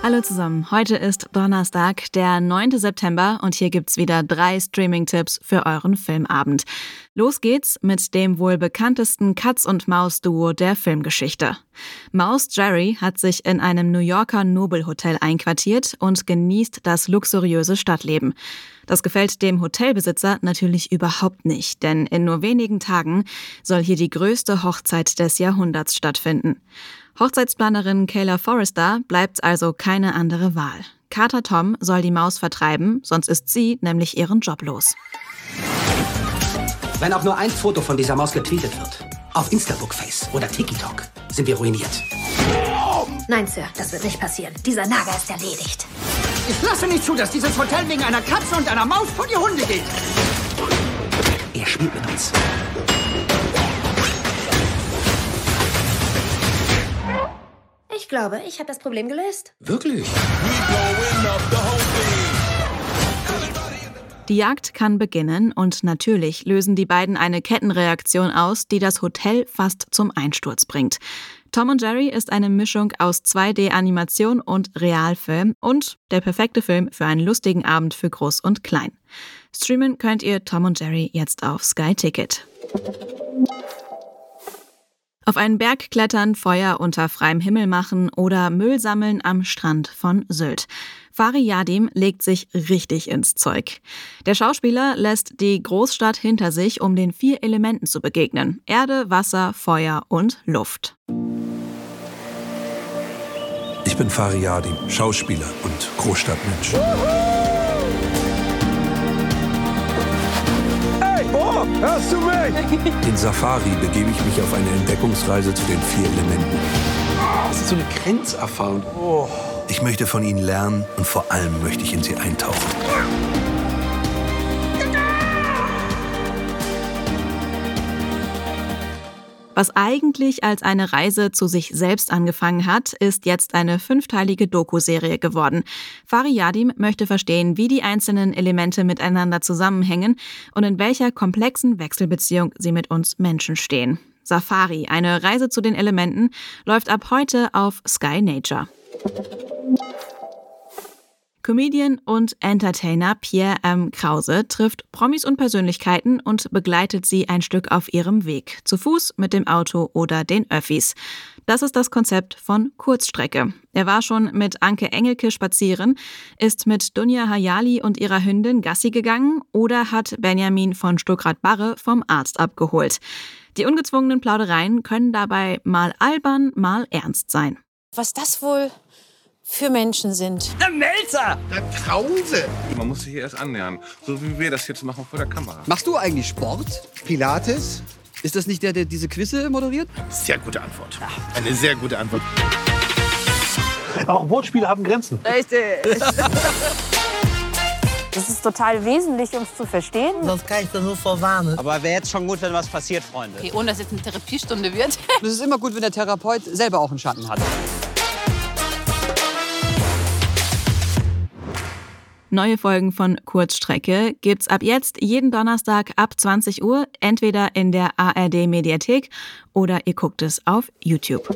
Hallo zusammen, heute ist Donnerstag, der 9. September und hier gibt's wieder drei Streaming-Tipps für euren Filmabend. Los geht's mit dem wohl bekanntesten Katz- und Maus-Duo der Filmgeschichte. Maus Jerry hat sich in einem New Yorker Nobelhotel einquartiert und genießt das luxuriöse Stadtleben. Das gefällt dem Hotelbesitzer natürlich überhaupt nicht, denn in nur wenigen Tagen soll hier die größte Hochzeit des Jahrhunderts stattfinden. Hochzeitsplanerin Kayla Forrester bleibt also keine andere Wahl. Carter Tom soll die Maus vertreiben, sonst ist sie nämlich ihren Job los. Wenn auch nur ein Foto von dieser Maus getweetet wird, auf Instabookface oder TikTok, sind wir ruiniert. Nein, Sir, das wird nicht passieren. Dieser Nager ist erledigt. Ich lasse nicht zu, dass dieses Hotel wegen einer Katze und einer Maus vor die Hunde geht. Er spielt mit uns. Ich glaube, ich habe das Problem gelöst. Wirklich? Die Jagd kann beginnen und natürlich lösen die beiden eine Kettenreaktion aus, die das Hotel fast zum Einsturz bringt. Tom und Jerry ist eine Mischung aus 2D-Animation und Realfilm und der perfekte Film für einen lustigen Abend für Groß und Klein. Streamen könnt ihr Tom und Jerry jetzt auf Sky Ticket. Auf einen Berg klettern, Feuer unter freiem Himmel machen oder Müll sammeln am Strand von Sylt. Fari Yadim legt sich richtig ins Zeug. Der Schauspieler lässt die Großstadt hinter sich, um den vier Elementen zu begegnen. Erde, Wasser, Feuer und Luft. Ich bin Fari Yadim, Schauspieler und Großstadtmensch. Oh, hörst du mich? In Safari begebe ich mich auf eine Entdeckungsreise zu den vier Elementen. Das ist so eine Grenzerfahrung. Ich möchte von ihnen lernen und vor allem möchte ich in sie eintauchen. Was eigentlich als eine Reise zu sich selbst angefangen hat, ist jetzt eine fünfteilige Doku-Serie geworden. Fari Yadim möchte verstehen, wie die einzelnen Elemente miteinander zusammenhängen und in welcher komplexen Wechselbeziehung sie mit uns Menschen stehen. Safari, eine Reise zu den Elementen, läuft ab heute auf Sky Nature. Comedian und Entertainer Pierre M. Krause trifft Promis und Persönlichkeiten und begleitet sie ein Stück auf ihrem Weg, zu Fuß, mit dem Auto oder den Öffis. Das ist das Konzept von Kurzstrecke. Er war schon mit Anke Engelke spazieren, ist mit Dunja Hayali und ihrer Hündin Gassi gegangen oder hat Benjamin von Stuckrad-Barre vom Arzt abgeholt. Die ungezwungenen Plaudereien können dabei mal albern, mal ernst sein. Was das wohl für Menschen sind. Der Melzer! Der Krause. Man muss sich hier erst annähern, so wie wir das jetzt machen vor der Kamera. Machst du eigentlich Sport? Pilates? Ist das nicht der, der diese Quizze moderiert? Sehr gute Antwort. Eine sehr gute Antwort. Auch Wortspiele haben Grenzen. Richtig. Das ist total wesentlich, um es zu verstehen. Sonst kann ich da nur vorwarnen. Aber wäre jetzt schon gut, wenn was passiert, Freunde. Okay, ohne dass jetzt eine Therapiestunde wird. Es ist immer gut, wenn der Therapeut selber auch einen Schatten hat. Neue Folgen von Kurzstrecke gibt's ab jetzt jeden Donnerstag ab 20 Uhr, entweder in der ARD Mediathek oder ihr guckt es auf YouTube.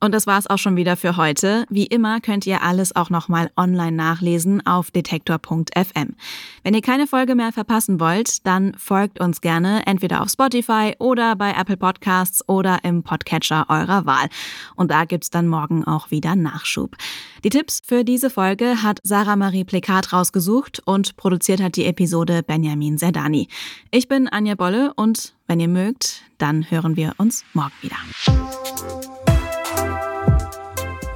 Und das war's auch schon wieder für heute. Wie immer könnt ihr alles auch nochmal online nachlesen auf detektor.fm. Wenn ihr keine Folge mehr verpassen wollt, dann folgt uns gerne entweder auf Spotify oder bei Apple Podcasts oder im Podcatcher eurer Wahl. Und da gibt's dann morgen auch wieder Nachschub. Die Tipps für diese Folge hat Sarah Marie Plekat rausgesucht und produziert hat die Episode Benjamin Zerdani. Ich bin Anja Bolle und wenn ihr mögt, dann hören wir uns morgen wieder.